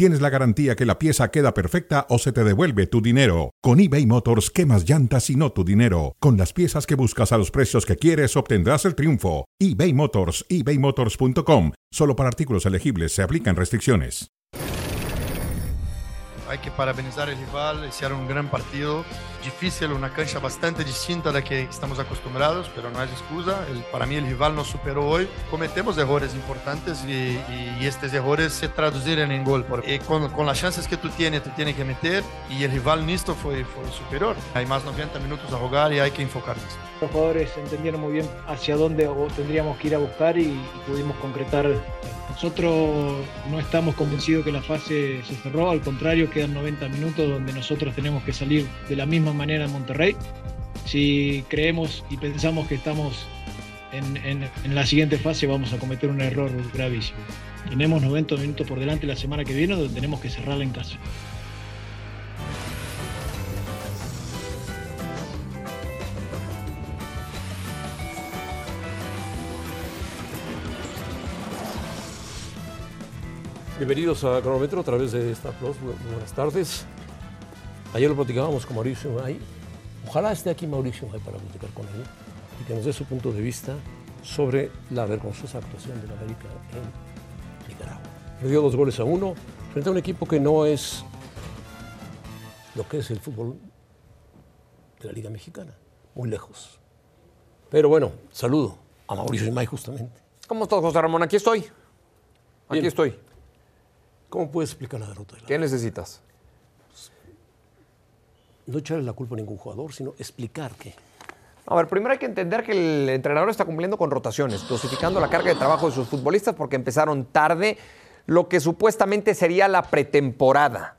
tienes la garantía que la pieza queda perfecta o se te devuelve tu dinero. Con eBay Motors, quemas llantas y no tu dinero. Con las piezas que buscas a los precios que quieres, obtendrás el triunfo. eBay Motors, ebaymotors.com. Solo para artículos elegibles se aplican restricciones. Hay que parabenizar al rival, hicieron un gran partido, difícil, una cancha bastante distinta a la que estamos acostumbrados, pero no es excusa. El, para mí el rival nos superó hoy. Cometemos errores importantes y, y, y estos errores se traducirán en gol. Porque con, con, las chances que tú tienes, te tienes que meter y el rival Nisto fue, fue superior. Hay más 90 minutos a jugar y hay que enfocarnos. Los jugadores entendieron muy bien hacia dónde tendríamos que ir a buscar y, y pudimos concretar nosotros no estamos convencidos que la fase se cerró, al contrario, quedan 90 minutos donde nosotros tenemos que salir de la misma manera en Monterrey. Si creemos y pensamos que estamos en, en, en la siguiente fase, vamos a cometer un error gravísimo. Tenemos 90 minutos por delante la semana que viene donde tenemos que cerrarla en casa. Bienvenidos a Cronómetro a través de esta Plus. Buenas tardes. Ayer lo platicábamos con Mauricio Unai. Ojalá esté aquí Mauricio Unai para platicar con él y que nos dé su punto de vista sobre la vergonzosa actuación de la América en Nicaragua. Perdió dos goles a uno frente a un equipo que no es lo que es el fútbol de la Liga Mexicana, muy lejos. Pero bueno, saludo a Mauricio Unai justamente. ¿Cómo estás, José Ramón? Aquí estoy. Aquí Bien. estoy. ¿Cómo puedes explicar la derrota? De la ¿Qué necesitas? No echarle la culpa a ningún jugador, sino explicar que A ver, primero hay que entender que el entrenador está cumpliendo con rotaciones, dosificando la carga de trabajo de sus futbolistas porque empezaron tarde lo que supuestamente sería la pretemporada.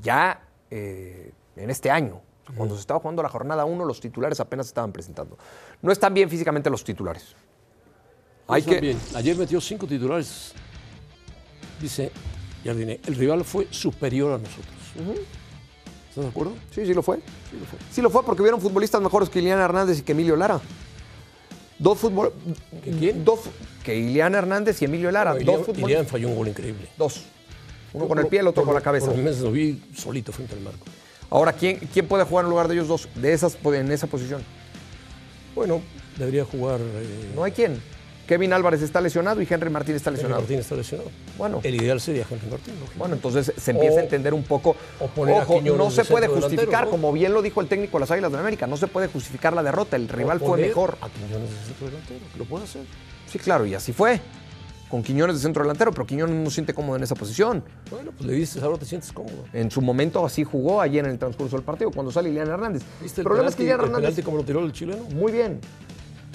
Ya eh, en este año, cuando se estaba jugando la jornada 1, los titulares apenas estaban presentando. No están bien físicamente los titulares. Hay Están que, bien. Ayer metió cinco titulares. Dice Jardine, el rival fue superior a nosotros. ¿Estás de acuerdo? Sí, sí lo fue. Sí, lo fue. Sí lo fue porque hubieron futbolistas mejores que Iliana Hernández y que Emilio Lara. Dos fútbol... ¿Que quién? Dos, que Iliana Hernández y Emilio Lara. Ilian- dos falló un gol increíble. Dos. Uno con el pie, el otro con la cabeza. Por meses lo vi solito frente al marco. Ahora, ¿quién, ¿quién puede jugar en lugar de ellos dos? De esas, en esa posición. Bueno, debería jugar. eh, No hay quién. Kevin Álvarez está lesionado y Henry Martín está Henry lesionado. Martín está lesionado. Bueno. El ideal sería Henry Martín. lógico. Bueno, entonces se empieza O- a entender un poco. Ojo, no se puede justificar, ¿no? como bien lo dijo el técnico de las Águilas de la América, no se puede justificar la derrota. El rival fue mejor. A Quiñones de centro delantero, lo puede hacer. Sí, claro, y así fue. Con Quiñones de centro delantero, pero Quiñones no se siente cómodo en esa posición. Bueno, pues le dices, ahora te sientes cómodo. En su momento así jugó ayer en el transcurso del partido, cuando sale Iliana Hernández. ¿Viste el el, problema es que Iliana el Hernández. penalti como lo tiró el chileno? Muy bien.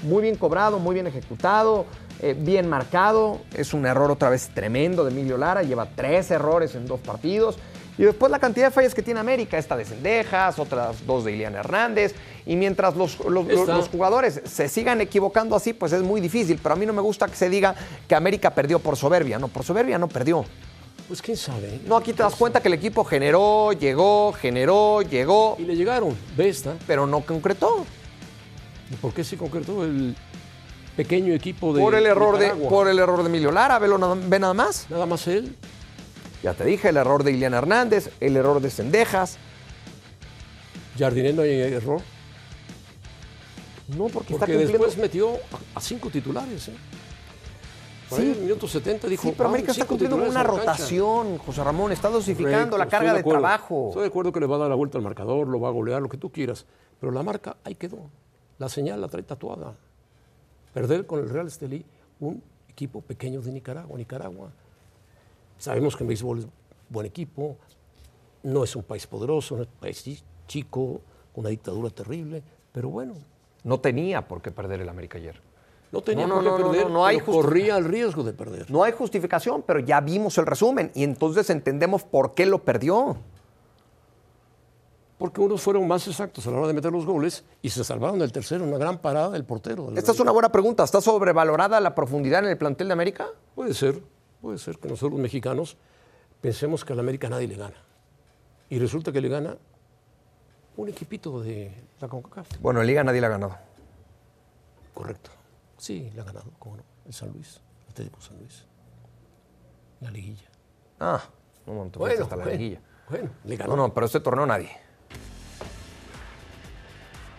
Muy bien cobrado, muy bien ejecutado, eh, bien marcado. Es un error otra vez tremendo de Emilio Lara. Lleva tres errores en dos partidos. Y después la cantidad de fallas que tiene América. Esta de Cendejas, otras dos de Iliana Hernández. Y mientras los, los- jugadores se sigan equivocando así, pues es muy difícil. Pero a mí no me gusta que se diga que América perdió por soberbia. No, por soberbia no perdió. Pues quién sabe. No, aquí te das cuenta que el equipo generó, llegó, generó, llegó, Y le llegaron. Ve esta. pero no concretó. ¿Y por qué se concretó el pequeño equipo de Por el error de, por el error de Emilio Lara, velo nada- ve nada más. Nada más él. Ya te dije, el error de Iliana Hernández, el error de Cendejas. Jardine no hay error. No, porque, está cumpliendo. después metió a, a cinco titulares. ¿eh? Por Sí. ahí en el minuto 70 dijo. Sí, pero "Vamos, América está cumpliendo con una titulares en la cancha". rotación, José Ramón. Está dosificando Correcto, la carga de, trabajo. Estoy de acuerdo que le va a dar la vuelta al marcador, lo va a golear, lo que tú quieras. Pero la marca ahí quedó. La señal la trae tatuada. Perder con el Real Estelí, un equipo pequeño de Nicaragua. Nicaragua. Sabemos que en béisbol es buen equipo, no es un país poderoso, no es un país chi- chico, con una dictadura terrible, pero bueno, No tenía por qué perder el América ayer. no tenía No, no, por qué no, perder, no, hay pero corría el riesgo de perder. No hay justificación, pero ya vimos el resumen y entonces entendemos por qué lo perdió. Porque unos fueron más exactos a la hora de meter los goles y se salvaron del tercero, una gran parada del portero. del Esta es una buena pregunta. ¿Está sobrevalorada la profundidad en el plantel de América? Puede ser, puede ser que nosotros los mexicanos pensemos que al América nadie le gana. Y resulta que le gana un equipito de la CONCACAF. Bueno, en Liga nadie le ha ganado. Correcto. Sí, le ha ganado, cómo no. El San Luis, el Atlético San Luis. La liguilla. Ah, no, no, fuiste hasta la bueno, liguilla. Bueno, le ganó. No, no, pero este torneo nadie.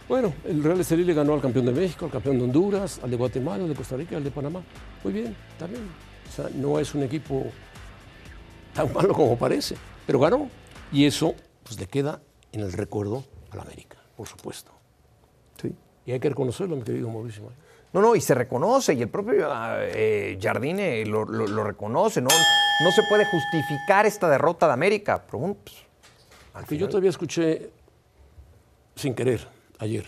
Bueno, el Real Estelí le ganó al campeón de México, al campeón de Honduras, al de Guatemala, al de Costa Rica, al de Panamá. Muy bien, está bien. O sea, no es un equipo tan malo como parece, pero ganó. Y eso pues, le queda en el recuerdo a la América, por supuesto. Sí. Y hay que reconocerlo, mi querido Mauricio. No, no, y se reconoce, y el propio eh, Jardine lo, lo- lo reconoce. No, no se puede justificar esta derrota de América. Pero pues, al Que yo todavía escuché sin querer ayer.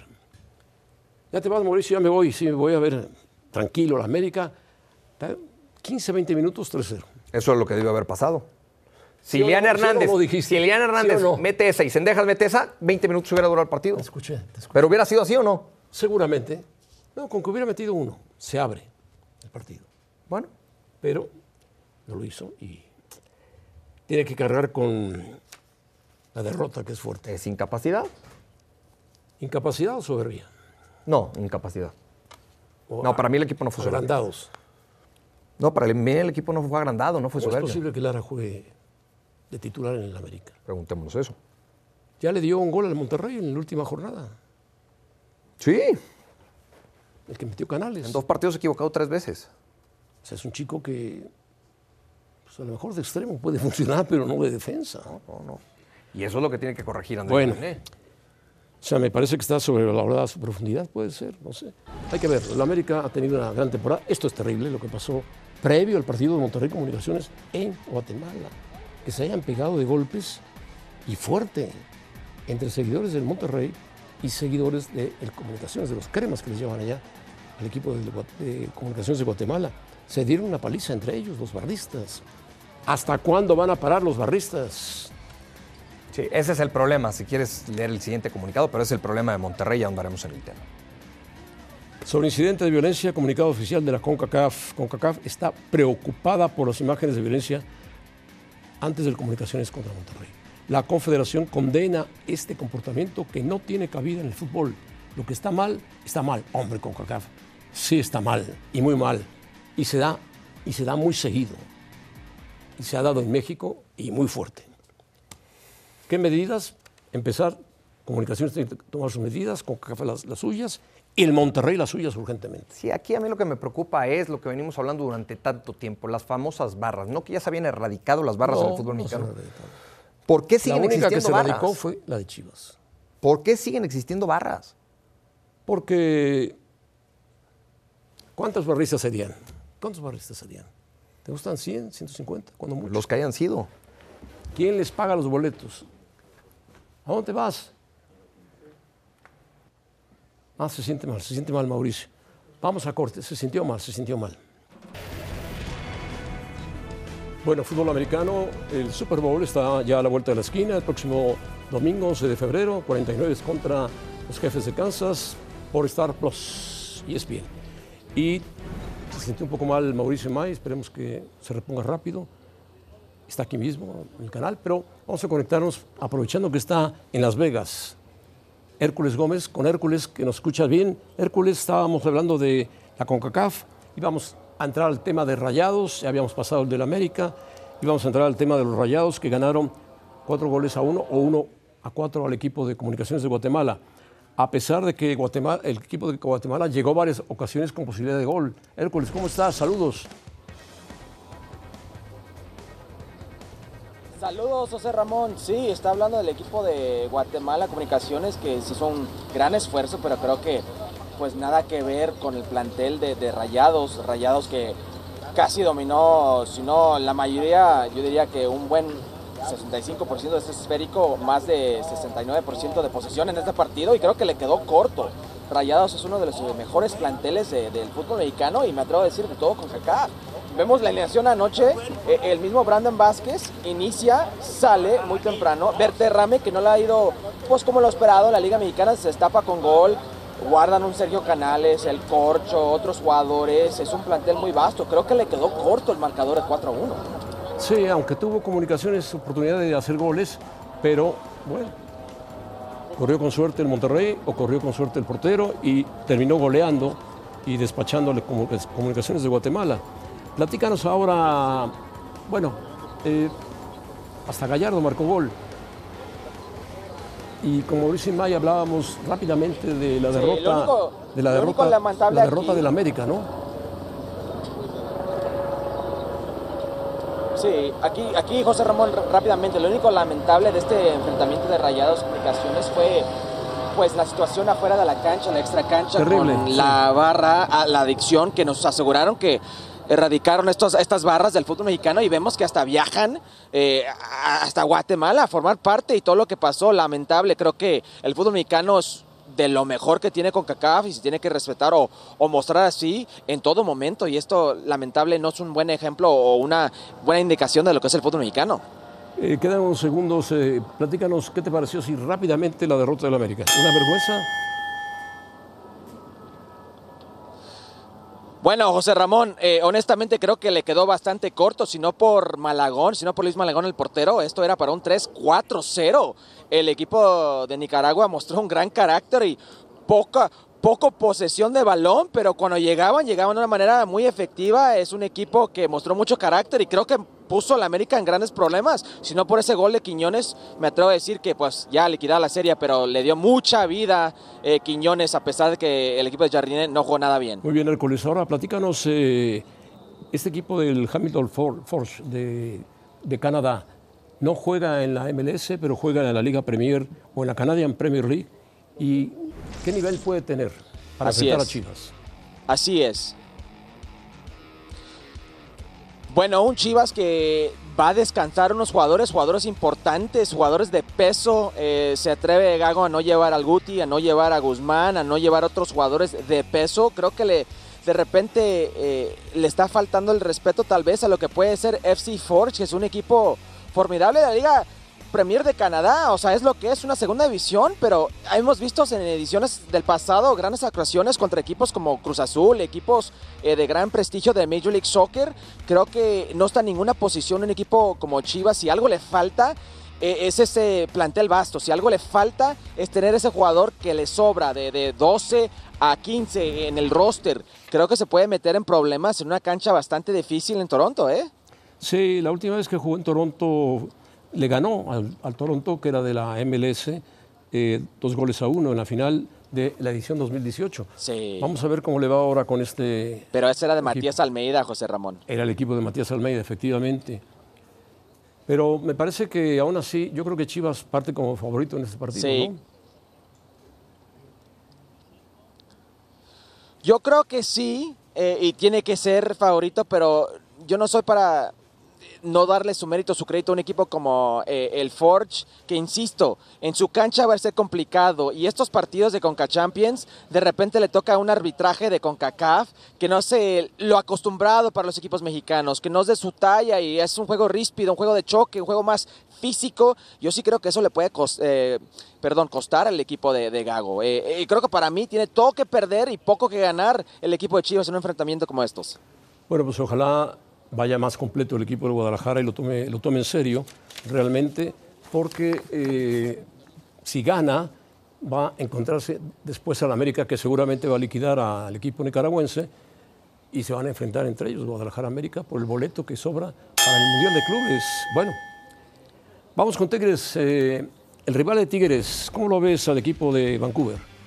Ya te vas, Mauricio, ya me voy. Sí, me voy a ver tranquilo la América. 15, 20 minutos, 3-0. Eso es lo que debió haber pasado. Si ¿Sí o Lilian no? ¿Sí no Hernández, Hernández no? mete esa y Sendejas mete esa, 20 minutos hubiera durado el partido. Te escuché, te escuché. Pero hubiera sido así o no. Seguramente. No, con que hubiera metido uno, se abre el partido. Bueno, Pero no lo hizo y tiene que cargar con la derrota que es fuerte. es incapacidad. ¿Incapacidad o soberbia? No, incapacidad. O No, para mí el equipo no fue soberbio. agrandados. No, para mí el equipo no fue agrandado, no fue ¿Cómo es soberbio. posible que Lara juegue de titular en el América? Preguntémonos eso. Ya le dio un gol al Monterrey en la última jornada, Sí, el que metió Canales. en dos partidos equivocado tres veces. O sea, es un chico que pues, a lo mejor de extremo puede funcionar, pero no de defensa. No, no. Y eso es lo que tiene que corregir Andrés Bueno. René. O sea, me parece que está sobrevalorada su profundidad, puede ser, no sé. Hay que ver, la América ha tenido una gran temporada. Esto es terrible, lo que pasó previo al partido de Monterrey Comunicaciones en Guatemala. Que se hayan pegado de golpes y fuerte entre seguidores del Monterrey y seguidores de el Comunicaciones, de los cremas que les llevan allá al equipo de, de Comunicaciones de Guatemala. Se dieron una paliza entre ellos, los barristas. ¿Hasta cuándo van a parar los barristas? Sí, ese es el problema, si quieres leer el siguiente comunicado, pero es el problema de Monterrey, ya andaremos en el tema. Sobre incidente de violencia, comunicado oficial de la CONCACAF. CONCACAF está preocupada por las imágenes de violencia antes de comunicaciones contra Monterrey. La Confederación condena este comportamiento que no tiene cabida en el fútbol. Lo que está mal, está mal. Hombre, CONCACAF, sí está mal y muy mal. Y se da, y se da muy seguido. Y se ha dado en México y muy fuerte. ¿Qué medidas? Empezar, comunicaciones tiene que tomar sus medidas, CONCACAF las, las suyas, y el Monterrey las suyas urgentemente. Sí, aquí a mí lo que me preocupa es lo que venimos hablando durante tanto tiempo, las famosas barras. No que ya se habían erradicado las barras en el No, fútbol no mexicano. ¿Por qué La siguen única que existiendo se barras? radicó fue la de Chivas. ¿Por qué siguen existiendo barras? Porque, ¿cuántos barristas serían? ¿Cuántos barristas serían? ¿Te gustan 100, 150? Cuando mucho. Los que hayan sido. ¿Quién les paga los boletos? ¿A dónde vas? Ah, se siente mal, se siente mal Mauricio. Vamos a corte, se sintió mal, se sintió mal. Bueno, fútbol americano, el Super Bowl está ya a la vuelta de la esquina, el próximo domingo 11 de febrero, 49 contra los jefes de Kansas por Star Plus y ESPN. Y se sintió un poco mal Mauricio May, esperemos que se reponga rápido está aquí mismo en el canal, pero vamos a conectarnos aprovechando que está en Las Vegas. Hércules Gómez, con Hércules que nos escuchas bien. Hércules, estábamos hablando de la CONCACAF y vamos a entrar al tema de Rayados, ya habíamos pasado el del América, y vamos a entrar al tema de los Rayados que ganaron cuatro goles a uno o uno a cuatro al equipo de comunicaciones de Guatemala. A pesar de que Guatemala, el equipo de Guatemala llegó varias ocasiones con posibilidad de gol. Hércules, ¿cómo estás? Saludos. Saludos, José Ramón. Sí, está hablando del equipo de Guatemala Comunicaciones que hizo un gran esfuerzo, pero creo que pues nada que ver con el plantel de, Rayados. Rayados que casi dominó, si no la mayoría, yo diría que un buen 65% de este esférico, más de 69% de posesión en este partido y creo que le quedó corto. Rayados es uno de los mejores planteles de- del fútbol mexicano y me atrevo a decir de todo con CACAF. Vemos la alineación anoche, eh, el mismo Brandon Vázquez inicia, sale muy temprano, Berterrame que no le ha ido pues como lo esperado, la Liga Mexicana se destapa con gol, guardan un Sergio Canales, el Corcho, otros jugadores, es un plantel muy vasto, creo que le quedó corto el marcador de 4 a 1. Sí, aunque tuvo comunicaciones, oportunidad de hacer goles, pero bueno, corrió con suerte el Monterrey o corrió con suerte el portero y terminó goleando y despachándole comunicaciones de Guatemala. Platícanos ahora, bueno, eh, hasta Gallardo marcó gol. Y como Mauricio Maya hablábamos rápidamente de la derrota, de la derrota, la derrota del América, ¿no? Sí, aquí, aquí José Ramón rápidamente, lo único lamentable de este enfrentamiento de Rayados Comunicaciones fue pues la situación afuera de la cancha, la extra cancha, con la barra, la adicción que nos aseguraron que erradicaron estos, estas barras del fútbol mexicano y vemos que hasta viajan eh, hasta Guatemala a formar parte y todo lo que pasó, lamentable. Creo que el fútbol mexicano es de lo mejor que tiene con CACAF y se tiene que respetar o, mostrar así en todo momento. Y esto, lamentable, no es un buen ejemplo o una buena indicación de lo que es el fútbol mexicano. Eh, quedan unos segundos. Eh, platícanos qué te pareció si rápidamente la derrota del América. ¿Una vergüenza? Bueno, José Ramón, eh, honestamente creo que le quedó bastante corto, si no por Malagón, si no por Luis Malagón el portero, esto era para un 3-4-0. El equipo de Nicaragua mostró un gran carácter y poca, poco posesión de balón, pero cuando llegaban, llegaban de una manera muy efectiva. Es un equipo que mostró mucho carácter y creo que puso a la América en grandes problemas. Si no por ese gol de Quiñones, me atrevo a decir que pues ya liquidaba la serie, pero le dio mucha vida eh, Quiñones a pesar de que el equipo de Jardine no jugó nada bien. Muy bien, Hércules. Ahora platícanos, eh, este equipo del Hamilton Force de, de Canadá no juega en la MLS, pero juega en la Liga Premier o en la Canadian Premier League. ¿Y qué nivel puede tener para Así enfrentar a Chivas? Así es. Bueno, un Chivas que va a descansar unos jugadores, jugadores importantes, jugadores de peso. Eh, se atreve Gago a no llevar al Guti, a no llevar a Guzmán, a no llevar a otros jugadores de peso. Creo que le, de repente eh, le está faltando el respeto tal vez a lo que puede ser FC Forge, que es un equipo formidable de la liga Premier de Canadá, o sea, es lo que es una segunda división, pero hemos visto en ediciones del pasado grandes actuaciones contra equipos como Cruz Azul, equipos eh, de gran prestigio de Major League Soccer. Creo que no está en ninguna posición un equipo como Chivas. Si algo le falta, eh, es ese plantel vasto. Si algo le falta, es tener ese jugador que le sobra de, de 12 a 15 en el roster. Creo que se puede meter en problemas en una cancha bastante difícil en Toronto, ¿eh? Sí, la última vez que jugó en Toronto le ganó al, Toronto, que era de la MLS, eh, dos goles a uno en la final de la edición 2018. Sí. Vamos a ver cómo le va ahora con este. Pero ese era de Matías Almeida, José Ramón. Era el equipo de Matías Almeida, efectivamente. Pero me parece que aún así, yo creo que Chivas parte como favorito en este partido. Sí. Yo creo que sí, eh, y tiene que ser favorito, pero yo no soy para no darle su mérito, su crédito a un equipo como eh, el Forge, que insisto, en su cancha va a ser complicado. Y estos partidos de Conca Champions, de repente le toca un arbitraje de CONCACAF que no sé lo acostumbrado para los equipos mexicanos, que no es de su talla y es un juego ríspido, un juego de choque, un juego más físico. Yo sí creo que eso le puede eh, perdón, costar al equipo de, Gago. Eh, y creo que para mí tiene todo que perder y poco que ganar el equipo de Chivas en un enfrentamiento como estos. Bueno, pues ojalá vaya más completo el equipo de Guadalajara y lo tome, lo tome en serio realmente, porque eh, si gana va a encontrarse después al América que seguramente va a liquidar al equipo nicaragüense y se van a enfrentar entre ellos Guadalajara-América por el boleto que sobra para el Mundial de Clubes. Bueno, vamos con Tigres. Eh, el rival de Tigres, ¿cómo lo ves al equipo de Vancouver?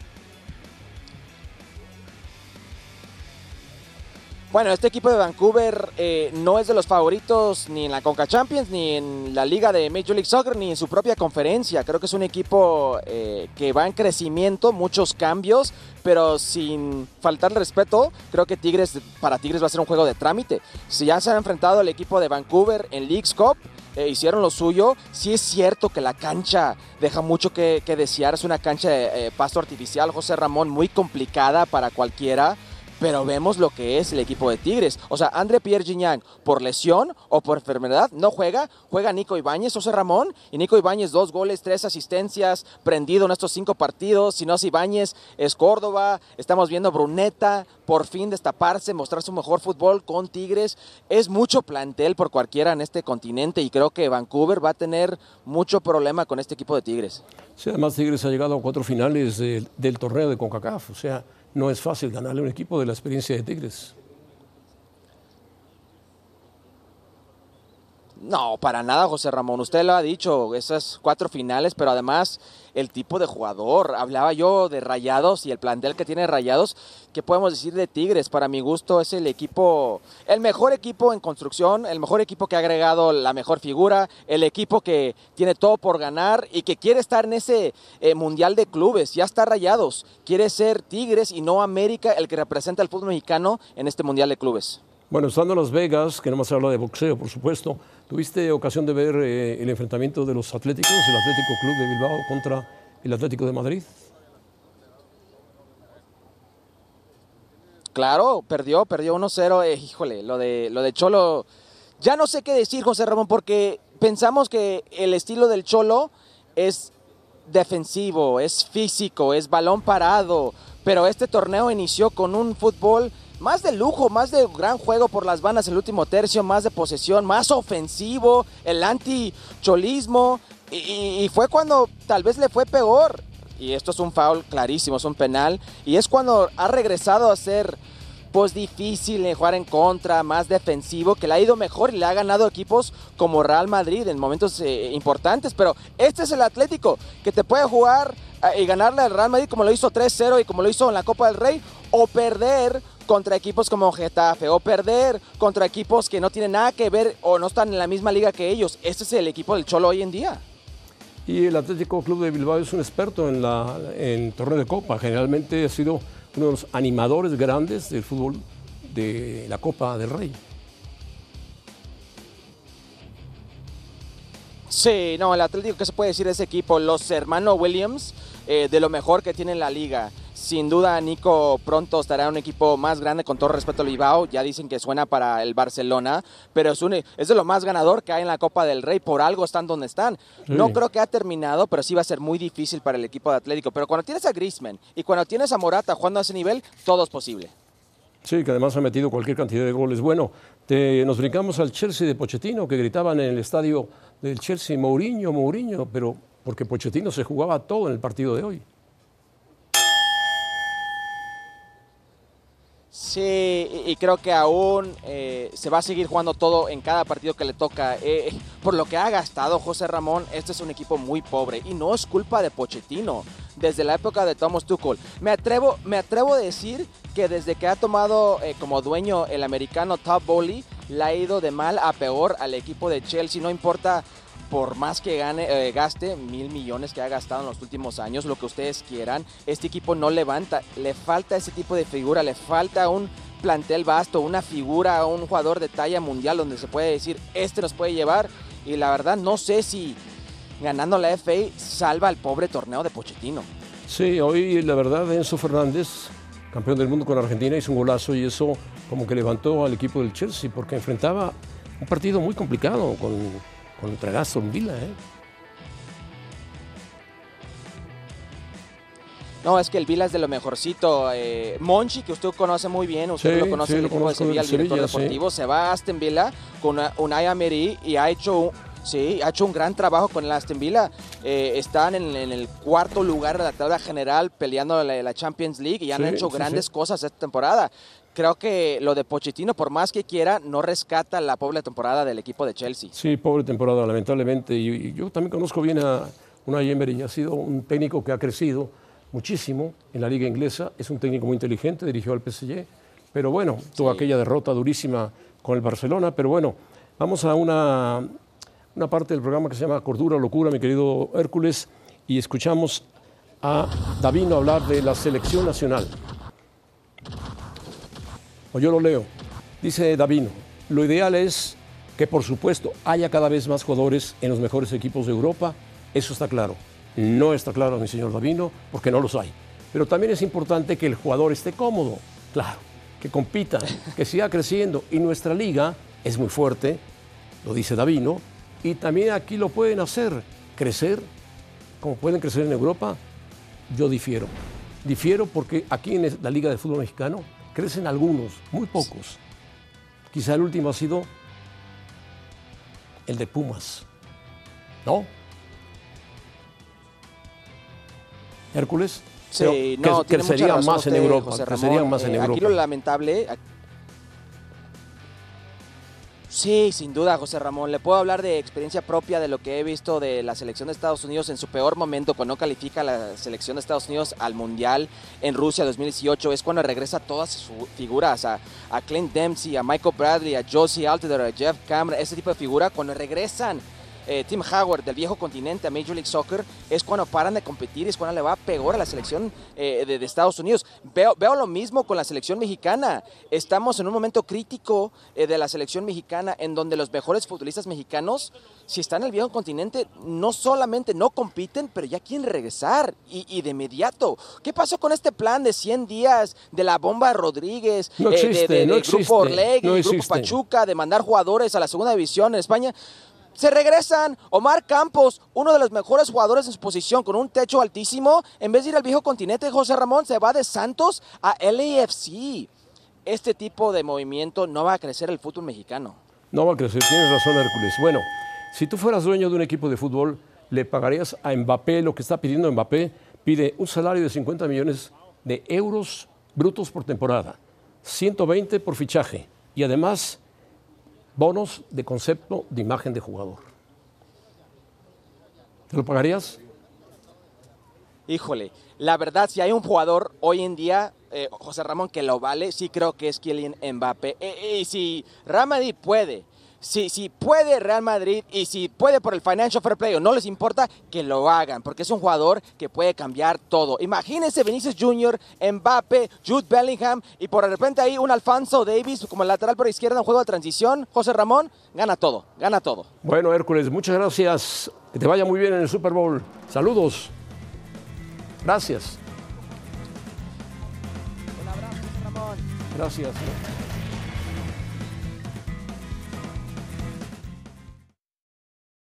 Bueno, este equipo de Vancouver eh, no es de los favoritos ni en la Conca Champions, ni en la liga de Major League Soccer, ni en su propia conferencia. Creo que es un equipo eh, que va en crecimiento, muchos cambios, pero sin faltarle respeto, creo que Tigres, para Tigres va a ser un juego de trámite. Si ya se han enfrentado al equipo de Vancouver en League's Cup, eh, hicieron lo suyo. Sí es cierto que la cancha deja mucho que, desear. Es una cancha de pasto artificial, José Ramón, muy complicada para cualquiera pero vemos lo que es el equipo de Tigres. O sea, André Pierre Gignac, por lesión o por enfermedad, no juega. Juega Nico Ibáñez, José Ramón. Y Nico Ibáñez, dos goles, tres asistencias, prendido en estos cinco partidos. Si no es Ibáñez, es Córdoba. Estamos viendo Bruneta por fin destaparse, mostrar su mejor fútbol con Tigres. Es mucho plantel por cualquiera en este continente y creo que Vancouver va a tener mucho problema con este equipo de Tigres. Sí, además Tigres ha llegado a cuatro finales de- del torneo de CONCACAF. O sea, no es fácil ganarle a un equipo de la experiencia de Tigres. No, para nada, José Ramón. Usted lo ha dicho, esas cuatro finales, pero además el tipo de jugador. Hablaba yo de Rayados y el plantel que tiene Rayados. ¿Qué podemos decir de Tigres? Para mi gusto es el equipo, el mejor equipo en construcción, el mejor equipo que ha agregado la mejor figura, el equipo que tiene todo por ganar y que quiere estar en ese eh, mundial de clubes. Ya está Rayados. Quiere ser Tigres y no América el que representa al fútbol mexicano en este mundial de clubes. Bueno, estando en Las Vegas, que no más se habla de boxeo, por supuesto, ¿tuviste ocasión de ver eh, el enfrentamiento de los Atléticos, el Atlético Club de Bilbao contra el Atlético de Madrid? Claro, perdió, perdió 1-0. eh, híjole, lo de, lo de Cholo. Ya no sé qué decir, José Ramón, porque pensamos que el estilo del Cholo es defensivo, es físico, es balón parado. Pero este torneo inició con un fútbol más de lujo, más de gran juego por las bandas el último tercio, más de posesión, más ofensivo, el anti-cholismo. Y, fue cuando tal vez le fue peor. Y esto es un foul clarísimo, es un penal. Y es cuando ha regresado a ser pues difícil en jugar en contra, más defensivo, que le ha ido mejor y le ha ganado equipos como Real Madrid en momentos eh, importantes. Pero este es el Atlético que te puede jugar eh, y ganarle al Real Madrid como lo hizo 3-0 y como lo hizo en la Copa del Rey, o perder contra equipos como Getafe, o perder contra equipos que no tienen nada que ver o no están en la misma liga que ellos. Este es el equipo del Cholo hoy en día. Y el Atlético Club de Bilbao es un experto en, la, en torneo de copa. Generalmente ha sido uno de los animadores grandes del fútbol de la Copa del Rey. Sí, no, el Atlético, ¿qué se puede decir de ese equipo? Los hermanos Williams, eh, de lo mejor que tiene la liga. Sin duda, Nico pronto estará en un equipo más grande, con todo respeto al Bilbao. Ya dicen que suena para el Barcelona, pero es, un- es de lo más ganador que hay en la Copa del Rey. Por algo están donde están. No creo que ha terminado, pero sí va a ser muy difícil para el equipo de Atlético. Pero cuando tienes a Griezmann y cuando tienes a Morata jugando a ese nivel, todo es posible. Sí, que además ha metido cualquier cantidad de goles. Bueno, te- nos brincamos al Chelsea de Pochettino, que gritaban en el estadio del Chelsea, Mourinho, Mourinho, pero porque Pochettino se jugaba todo en el partido de hoy. Sí, y creo que aún eh, se va a seguir jugando todo en cada partido que le toca. Eh, por lo que ha gastado José Ramón, este es un equipo muy pobre y no es culpa de Pochettino. Desde la época de Thomas Tuchel, me atrevo, me atrevo a decir que desde que ha tomado eh, como dueño el americano Todd Bowley, le ha ido de mal a peor al equipo de Chelsea. No importa por más que gane, eh, gaste mil millones que ha gastado en los últimos años, lo que ustedes quieran, este equipo no levanta. Le falta ese tipo de figura, le falta un plantel vasto, una figura, un jugador de talla mundial donde se puede decir, este nos puede llevar. Y la verdad, no sé si ganando la FA salva al pobre torneo de Pochettino. Sí, hoy la verdad Enzo Fernández, campeón del mundo con Argentina, hizo un golazo y eso como que levantó al equipo del Chelsea porque enfrentaba un partido muy complicado con, contra Aston Villa. ¿eh? No, es que el Vila es de lo mejorcito. Eh, Monchi, que usted conoce muy bien, usted Sí, lo conoce sí, el equipo de Sevilla, el director Sevilla, sí. deportivo, se va a Aston Villa con una- Unai Emery y ha hecho un, sí, ha hecho un gran trabajo con el Aston Villa. Eh, están en, en el cuarto lugar de la tabla general peleando la, la Champions League y han hecho grandes cosas esta temporada. Creo que lo de Pochettino, por más que quiera, no rescata la pobre temporada del equipo de Chelsea. Sí, pobre temporada, lamentablemente. Y, y yo también conozco bien a Unai Emery. Ha sido un técnico que ha crecido muchísimo en la liga inglesa. Es un técnico muy inteligente, dirigió al PSG. Pero bueno, tuvo Sí. aquella derrota durísima con el Barcelona. Pero bueno, vamos a una, una parte del programa que se llama Cordura Locura, mi querido Hércules. Y escuchamos a Davino hablar de la selección nacional. O yo lo leo. Dice Davino, lo ideal es que por supuesto haya cada vez más jugadores en los mejores equipos de Europa, eso está claro. No está claro, mi señor Davino, porque no los hay. Pero también es importante que el jugador esté cómodo, claro. que compita, que siga creciendo. Y nuestra liga es muy fuerte, lo dice Davino, y también aquí lo pueden hacer, crecer, como pueden crecer en Europa. Yo difiero. Difiero porque aquí en la Liga de Fútbol Mexicano crecen algunos, muy pocos. Quizá el último ha sido el de Pumas. ¿No? Hércules. Sí, no, que, crecería más en Europa. Crecerían más en eh, Europa. Aquí lo lamentable. Sí, sin duda, José Ramón. Le puedo hablar de experiencia propia de lo que he visto de la selección de Estados Unidos en su peor momento, cuando no califica la selección de Estados Unidos al Mundial en Rusia 2018. Es cuando regresa todas sus figuras, a, a Clint Dempsey, a Michael Bradley, a Josie Altidore, a Jeff Cameron, ese tipo de figura, cuando regresan eh, Tim Howard del viejo continente a Major League Soccer es cuando paran de competir, es cuando le va peor a la selección eh, de, Estados Unidos. Veo, veo lo mismo con la selección mexicana. Estamos en un momento crítico eh, de la selección mexicana en donde los mejores futbolistas mexicanos, si están en el viejo continente, no solamente no compiten, pero ya quieren regresar y, de inmediato. ¿Qué pasó con este plan de 100 días de la bomba Rodríguez, no existe, de, no Grupo Orlegui, Grupo Pachuca, de mandar jugadores a la segunda división en España? Se regresan. Omar Campos, uno de los mejores jugadores en su posición, con un techo altísimo, en vez de ir al viejo continente, José Ramón se va de Santos a LAFC. Este tipo de movimiento no va a crecer el fútbol mexicano. No va a crecer, tienes razón Hércules. Bueno, si tú fueras dueño de un equipo de fútbol, le pagarías a Mbappé lo que está pidiendo Mbappé. Pide un salario de 50 millones de euros brutos por temporada, 120 por fichaje y además bonos de concepto de imagen de jugador. ¿Te lo pagarías? Híjole, la verdad, si hay un jugador hoy en día, eh, José Ramón, que lo vale, sí creo que es Kylian Mbappé. Eh, y si Ramadi puede si, si puede Real Madrid y si puede por el Financial Fair Play o no les importa, que lo hagan, porque es un jugador que puede cambiar todo. Imagínense Vinicius Jr., Mbappe, Jude Bellingham y por de repente ahí un Alfonso Davis como lateral por izquierda en juego de transición. José Ramón, gana todo, gana todo. Bueno, Hércules, muchas gracias. Que te vaya muy bien en el Super Bowl. Saludos. Gracias. Un abrazo, Ramón. Gracias.